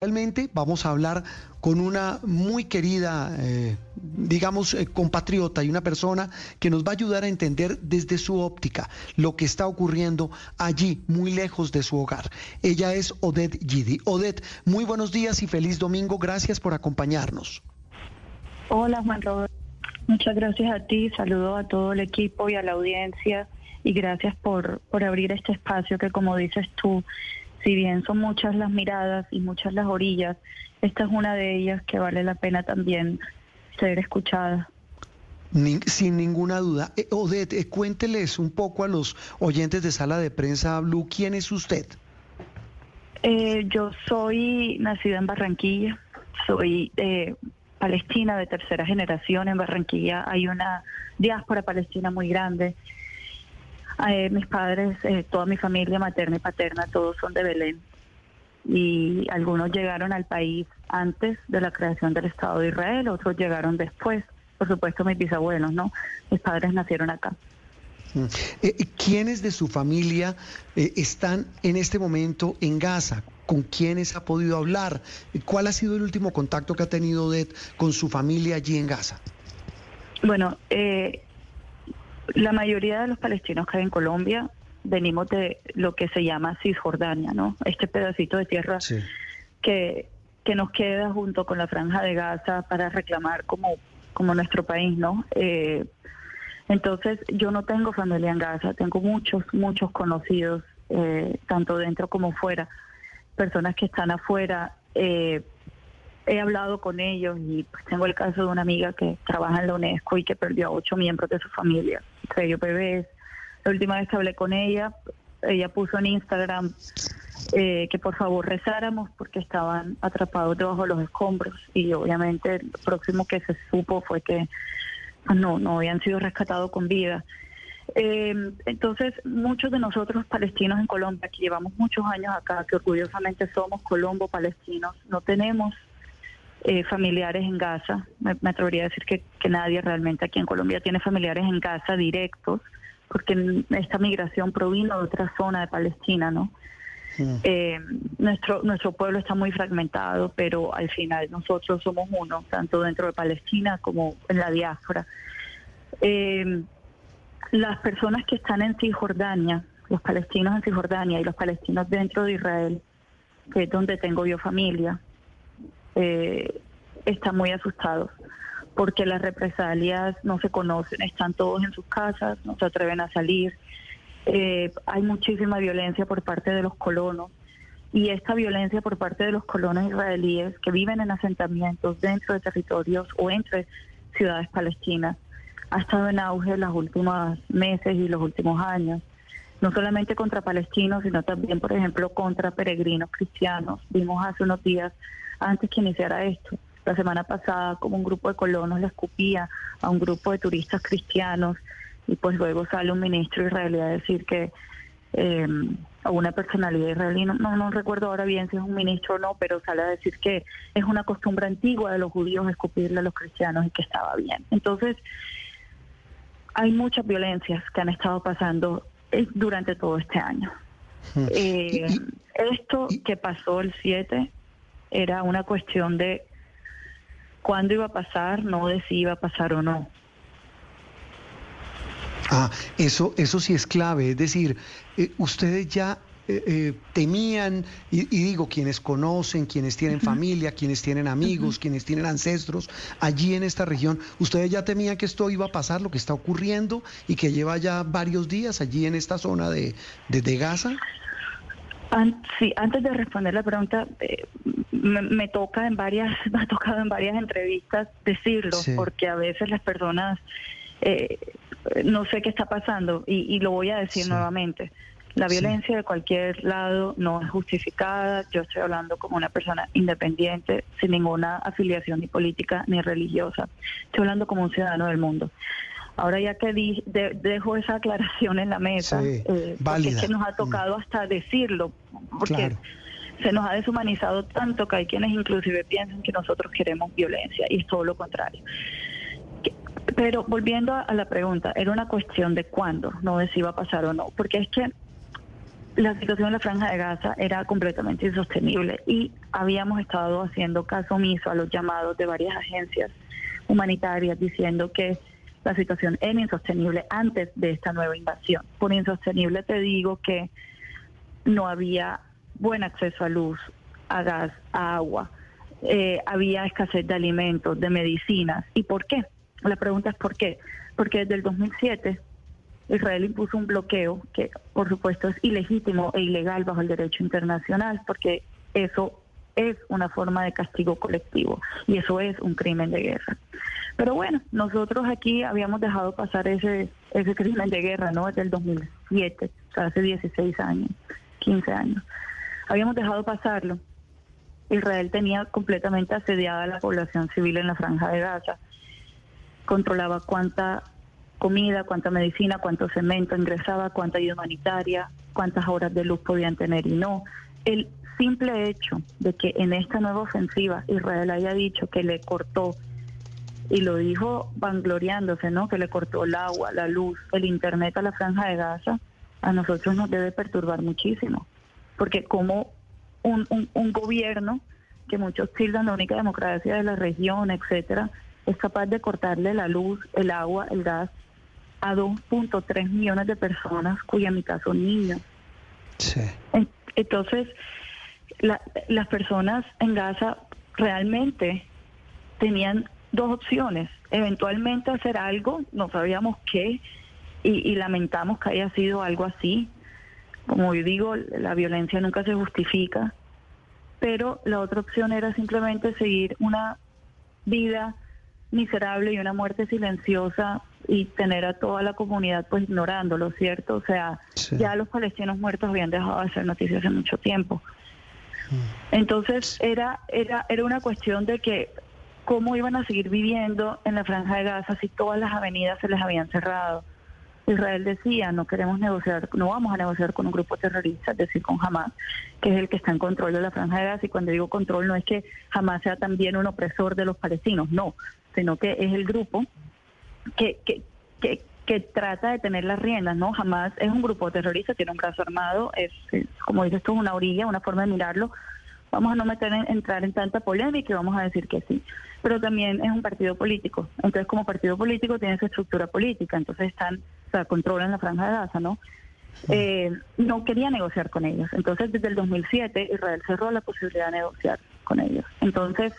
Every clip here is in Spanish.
Realmente vamos a hablar con una muy querida, eh, digamos, eh, compatriota y una persona que nos va a ayudar a entender desde su óptica lo que está ocurriendo allí, muy lejos de su hogar. Ella es Odette Gidi. Odette, muy buenos días y feliz domingo. Gracias por acompañarnos. Hola, Juan Roberto. Muchas gracias a ti. Saludo a todo el equipo y a la audiencia. Y gracias por, por abrir este espacio que, como dices tú, si bien son muchas las miradas y muchas las orillas, esta es una de ellas que vale la pena también ser escuchada. sin ninguna duda. Eh, Odette, eh, cuénteles un poco a los oyentes de Sala de Prensa Blue, ¿quién es usted? Eh, yo soy nacida en Barranquilla, soy de Palestina de tercera generación. En Barranquilla hay una diáspora palestina muy grande. Eh, mis padres, eh, toda mi familia materna y paterna, todos son de Belén. Y algunos llegaron al país antes de la creación del Estado de Israel, otros llegaron después. Por supuesto, mis bisabuelos, ¿no? Mis padres nacieron acá. Mm. Eh, ¿Quiénes de su familia están en este momento en Gaza? ¿Con quiénes ha podido hablar? ¿Cuál ha sido el último contacto que ha tenido Odette con su familia allí en Gaza? Bueno, eh, la mayoría de los palestinos que hay en Colombia venimos de lo que se llama Cisjordania, ¿no? Este pedacito de tierra que, que nos queda junto con la franja de Gaza para reclamar como, como nuestro país, ¿no? Eh, entonces yo no tengo familia en Gaza, tengo muchos, muchos conocidos, eh, tanto dentro como fuera, personas que están afuera. Eh, he hablado con ellos y pues, tengo el caso de una amiga que trabaja en la UNESCO y que perdió a ocho miembros de su familia, entre ellos bebés. La última vez que hablé con ella, ella puso en Instagram eh, que por favor rezáramos porque estaban atrapados debajo de los escombros y obviamente lo próximo que se supo fue que pues, no, no habían sido rescatados con vida. Eh, entonces, muchos de nosotros palestinos en Colombia, que llevamos muchos años acá, que orgullosamente somos colombo-palestinos, no tenemos eh, familiares en Gaza. Me, atrevería a decir que, nadie realmente aquí en Colombia tiene familiares en Gaza directos, porque esta migración provino de otra zona de Palestina, ¿no? Mm. Eh, nuestro nuestro pueblo está muy fragmentado, pero al final nosotros somos uno, tanto dentro de Palestina como en la diáspora. Eh, las personas que están en Cisjordania, los palestinos en Cisjordania y los palestinos dentro de Israel, que es donde tengo yo familia, eh, están muy asustados porque las represalias no se conocen, están todos en sus casas, no se atreven a salir, eh, hay muchísima violencia por parte de los colonos y esta violencia por parte de los colonos israelíes que viven en asentamientos dentro de territorios o entre ciudades palestinas ha estado en auge en los últimos meses y los últimos años, no solamente contra palestinos, sino también, por ejemplo, contra peregrinos cristianos. Vimos hace unos días antes que iniciara esto. La semana pasada, como un grupo de colonos le escupía a un grupo de turistas cristianos y pues luego sale un ministro israelí a decir que eh, a una personalidad israelí, no, no, recuerdo ahora bien si es un ministro o no, pero sale a decir que es una costumbre antigua de los judíos escupirle a los cristianos y que estaba bien. Entonces, hay muchas violencias que han estado pasando durante todo este año. Hmm. Eh, esto que pasó el 7 era una cuestión de cuándo iba a pasar, no de si iba a pasar o no. Ah, eso, eso sí es clave, es decir, eh, ustedes ya eh, eh, temían, y, digo, quienes conocen, quienes tienen familia, quienes tienen amigos, quienes tienen ancestros allí en esta región, ustedes ya temían que esto iba a pasar, lo que está ocurriendo y que lleva ya varios días allí en esta zona de, de Gaza? sí, antes de responder la pregunta, eh, me, toca en varias, me ha tocado en varias entrevistas decirlo, porque a veces las personas eh, no sé qué está pasando y, lo voy a decir nuevamente. La violencia de cualquier lado no es justificada. Yo estoy hablando como una persona independiente, sin ninguna afiliación ni política ni religiosa. Estoy hablando como un ciudadano del mundo. Ahora ya que dejo esa aclaración en la mesa, eh, porque es que nos ha tocado hasta decirlo, porque se nos ha deshumanizado tanto que hay quienes inclusive piensan que nosotros queremos violencia y es todo lo contrario. Pero volviendo a la pregunta, era una cuestión de cuándo, no de si iba a pasar o no, porque es que la situación en la franja de Gaza era completamente insostenible y habíamos estado haciendo caso omiso a los llamados de varias agencias humanitarias diciendo que la situación era insostenible antes de esta nueva invasión. Por insostenible te digo que no había buen acceso a luz, a gas, a agua, eh, había escasez de alimentos, de medicinas. ¿Y por qué? La pregunta es ¿por qué? Porque desde el 2007 Israel impuso un bloqueo que, por supuesto, es ilegítimo e ilegal bajo el derecho internacional, porque eso es una forma de castigo colectivo y eso es un crimen de guerra. Pero bueno, nosotros aquí habíamos dejado pasar ese, ese crimen de guerra, ¿no? Desde el 2007, o sea, hace 16 años, 15 años. Habíamos dejado pasarlo. Israel tenía completamente asediada a la población civil en la franja de Gaza. Controlaba cuánta comida, cuánta medicina, cuánto cemento ingresaba, cuánta ayuda humanitaria, cuántas horas de luz podían tener y no. El simple hecho de que en esta nueva ofensiva Israel haya dicho que le cortó, y lo dijo vangloriándose, ¿no? Que le cortó el agua, la luz, el internet a la franja de Gaza, a nosotros nos debe perturbar muchísimo. Porque como un, un, gobierno que muchos tildan la única democracia de la región, etcétera, es capaz de cortarle la luz, el agua, el gas a 2.3 millones de personas, cuya mitad son niños. Sí. Entonces, las personas en Gaza realmente tenían dos opciones. Eventualmente hacer algo, no sabíamos qué, y, y lamentamos que haya sido algo así. Como yo digo, la violencia nunca se justifica, pero la otra opción era simplemente seguir una vida miserable y una muerte silenciosa y tener a toda la comunidad pues ignorándolo, ¿cierto? O sea, ya los palestinos muertos habían dejado de ser noticias hace mucho tiempo. Mm. Entonces era, era, era una cuestión de que cómo iban a seguir viviendo en la franja de Gaza si todas las avenidas se les habían cerrado. Israel decía, no queremos negociar, no vamos a negociar con un grupo terrorista, es decir, con Hamas, que es el que está en control de la franja de Gaza. Y cuando digo control, no es que Hamas sea también un opresor de los palestinos, no, sino que es el grupo que, que, que, que trata de tener las riendas, ¿no? Jamás es un grupo terrorista, tiene un brazo armado, es, como dices tú, una orilla, una forma de mirarlo. Vamos a no meter entrar en tanta polémica y vamos a decir que sí. Pero también es un partido político. Entonces, como partido político, tiene su estructura política. Entonces, están, o sea, controlan la franja de Gaza, ¿no? Eh, no quería negociar con ellos. Entonces, desde el 2007, Israel cerró la posibilidad de negociar con ellos. Entonces,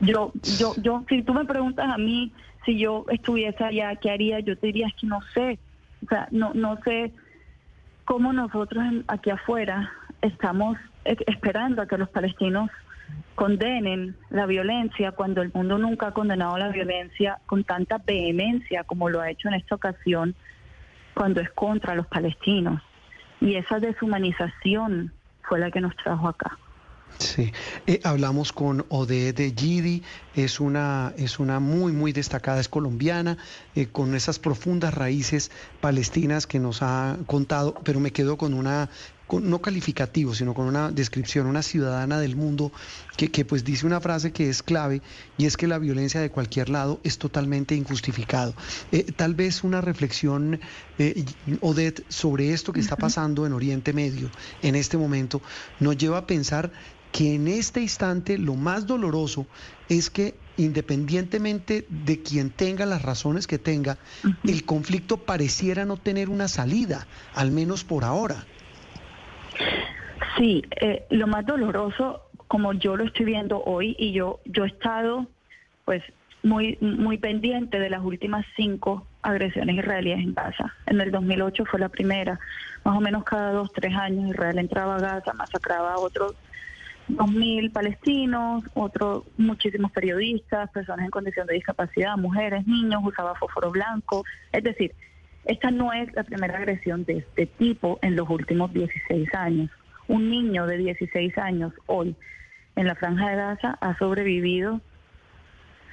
yo, yo, yo, si tú me preguntas a mí si yo estuviese allá, ¿qué haría? Yo te diría que no sé, o sea, no, no sé cómo nosotros aquí afuera estamos esperando a que los palestinos condenen la violencia cuando el mundo nunca ha condenado la violencia con tanta vehemencia como lo ha hecho en esta ocasión cuando es contra los palestinos. Y esa deshumanización fue la que nos trajo acá. Sí, eh, hablamos con de Gidi, es una, es una muy, muy destacada, es colombiana, eh, con esas profundas raíces palestinas que nos ha contado, pero me quedo con una, no calificativo, sino con una descripción, una ciudadana del mundo que, que, pues dice una frase que es clave y es que la violencia de cualquier lado es totalmente injustificado. Eh, tal vez una reflexión, eh, Odette, sobre esto que está pasando en Oriente Medio en este momento nos lleva a pensar que en este instante lo más doloroso es que independientemente de quien tenga las razones que tenga, el conflicto pareciera no tener una salida, al menos por ahora. Sí, eh, lo más doloroso, como yo lo estoy viendo hoy, y yo, yo he estado pues muy, muy pendiente de las últimas cinco agresiones israelíes en Gaza. En el 2008 fue la primera, más o menos cada dos, tres años Israel entraba a Gaza, masacraba a otros 2.000 palestinos, otros muchísimos periodistas, personas en condición de discapacidad, mujeres, niños, usaba fósforo blanco. Es decir, esta no es la primera agresión de este tipo en los últimos 16 años. Un niño de 16 años hoy en la franja de Gaza ha sobrevivido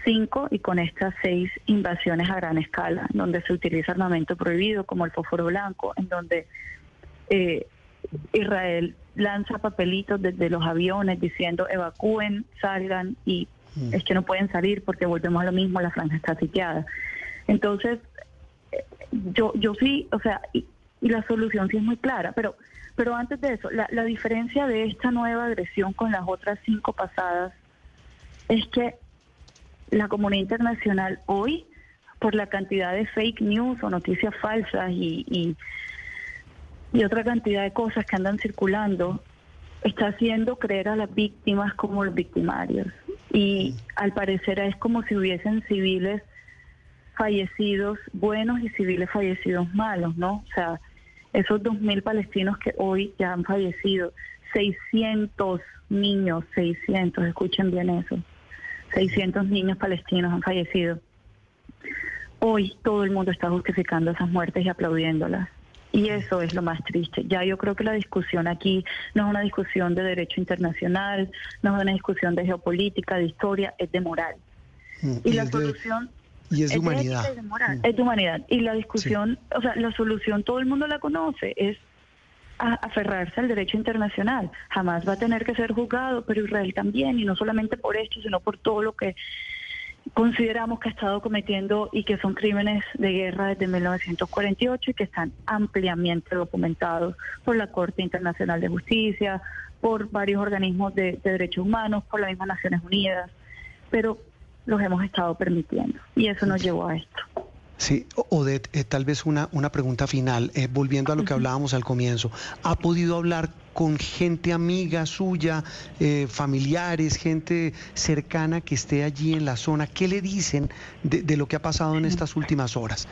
cinco y con estas seis invasiones a gran escala, donde se utiliza armamento prohibido como el fósforo blanco, en donde eh, Israel lanza papelitos desde los aviones diciendo evacúen, salgan y mm. es que no pueden salir porque volvemos a lo mismo, la franja está sitiada. Entonces, yo, yo sí, o sea, y la solución sí es muy clara. Pero, pero antes de eso, la, la diferencia de esta nueva agresión con las otras cinco pasadas es que la comunidad internacional hoy, por la cantidad de fake news o noticias falsas y, y, y otra cantidad de cosas que andan circulando, está haciendo creer a las víctimas como los victimarios. Y al parecer es como si hubiesen civiles fallecidos buenos y civiles fallecidos malos, ¿no? O sea, esos 2.000 palestinos que hoy ya han fallecido, 600 niños, 600, escuchen bien eso, 600 niños palestinos han fallecido. Hoy todo el mundo está justificando esas muertes y aplaudiéndolas. Y eso es lo más triste. Ya yo creo que la discusión aquí no es una discusión de derecho internacional, no es una discusión de geopolítica, de historia, es de moral. Mm, y, la solución... y es de humanidad. Es de, moral, mm. es de humanidad. Y la discusión, o sea, la solución todo el mundo la conoce, es aferrarse al derecho internacional. Jamás va a tener que ser juzgado, pero Israel también, y no solamente por esto, sino por todo lo que consideramos que ha estado cometiendo y que son crímenes de guerra desde 1948 y que están ampliamente documentados por la Corte Internacional de Justicia, por varios organismos de, derechos humanos, por las mismas Naciones Unidas, pero los hemos estado permitiendo y eso nos llevó a esto. Sí, Odette, eh, tal vez una, una pregunta final, eh, volviendo a lo que hablábamos al comienzo. ¿Ha podido hablar con gente amiga suya, eh, familiares, gente cercana que esté allí en la zona? ¿Qué le dicen de, lo que ha pasado en estas últimas horas?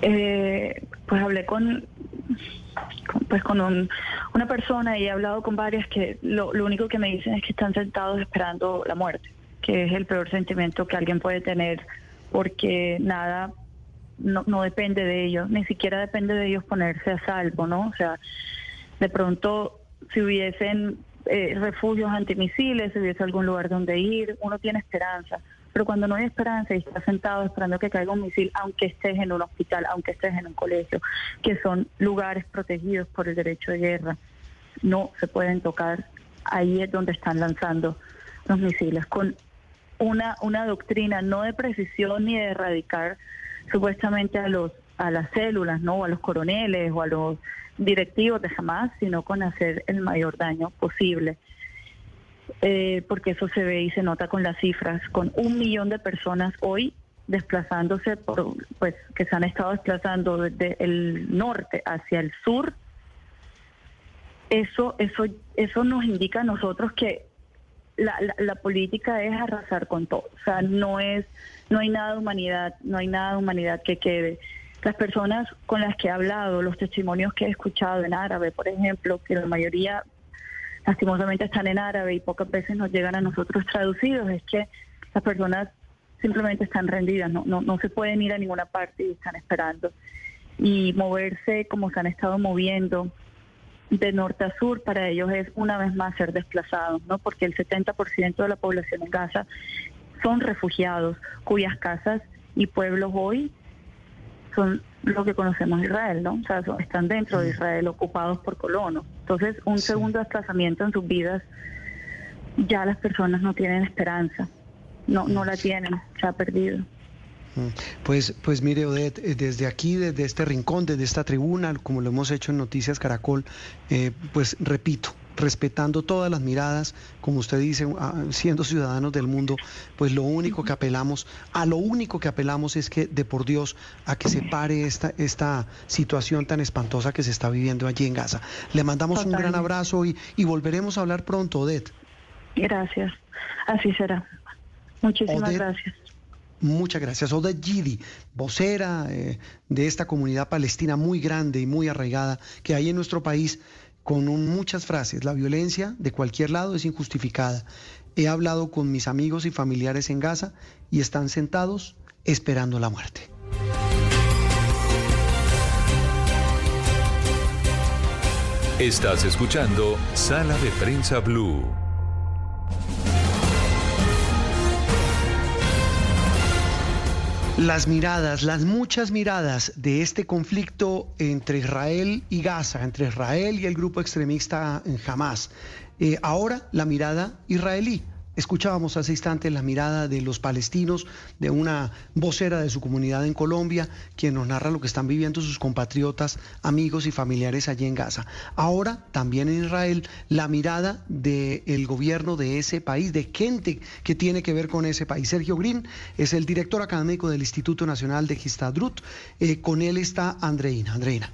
pues hablé con, pues con una persona y he hablado con varias que lo, lo único que me dicen es que están sentados esperando la muerte, que es el peor sentimiento que alguien puede tener porque nada no, no depende de ellos, ni siquiera depende de ellos ponerse a salvo, ¿no? O sea, de pronto si hubiesen eh, refugios antimisiles, si hubiese algún lugar donde ir, uno tiene esperanza. Pero cuando no hay esperanza y estás sentado esperando que caiga un misil, aunque estés en un hospital, aunque estés en un colegio, que son lugares protegidos por el derecho de guerra, no se pueden tocar. Ahí es donde están lanzando los misiles. Con una, una doctrina no de precisión ni de erradicar supuestamente a los a las células, no a los coroneles o a los directivos de jamás, sino con hacer el mayor daño posible. Eh, porque eso se ve y se nota con las cifras, con un millón de personas hoy desplazándose por, pues, que se han estado desplazando desde el norte hacia el sur. Eso, eso, eso nos indica a nosotros que la, la, política es arrasar con todo. O sea, no es, no hay nada de humanidad, no hay nada de humanidad que quede. Las personas con las que he hablado, los testimonios que he escuchado en árabe, por ejemplo, que la mayoría lastimosamente están en árabe y pocas veces nos llegan a nosotros traducidos, es que las personas simplemente están rendidas, no, no, no se pueden ir a ninguna parte y están esperando. Y moverse como se han estado moviendo, de norte a sur para ellos es una vez más ser desplazados, ¿no? Porque el 70% de la población en Gaza son refugiados cuyas casas y pueblos hoy son lo que conocemos Israel, ¿no? O sea, están dentro de Israel ocupados por colonos. Entonces, un segundo desplazamiento en sus vidas ya las personas no tienen esperanza. No no la tienen, se ha perdido. Pues, pues mire, Odette, eh, desde aquí, desde este rincón, desde esta tribuna, como lo hemos hecho en Noticias Caracol, eh, pues repito, respetando todas las miradas, como usted dice, siendo ciudadanos del mundo, pues lo único que apelamos, a lo único que apelamos es que, de por Dios, a que se pare esta, esta situación tan espantosa que se está viviendo allí en Gaza. Le mandamos un gran abrazo y, y volveremos a hablar pronto, Odette. Gracias, así será. Muchísimas gracias. Muchas gracias. Oda Gidi, vocera eh, de esta comunidad palestina muy grande y muy arraigada que hay en nuestro país, con muchas frases. La violencia de cualquier lado es injustificada. He hablado con mis amigos y familiares en Gaza y están sentados esperando la muerte. Estás escuchando Sala de Prensa Blue. Las miradas, las muchas miradas de este conflicto entre Israel y Gaza, entre Israel y el grupo extremista en Hamas. Eh, ahora la mirada israelí. Escuchábamos hace instantes la mirada de los palestinos, de una vocera de su comunidad en Colombia, quien nos narra lo que están viviendo sus compatriotas, amigos y familiares allí en Gaza. Ahora, también en Israel, la mirada del gobierno de ese país, de gente que tiene que ver con ese país. Sergio Green es el director académico del Instituto Nacional de Gistadrut. Eh, con él está Andreina. Andreina.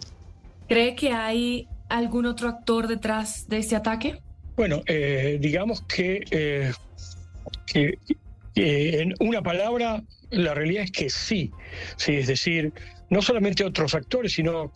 ¿Cree que hay algún otro actor detrás de este ataque? Bueno, eh, digamos que, eh, que en una palabra, la realidad es que sí. sí. Es decir, no solamente otros actores, sino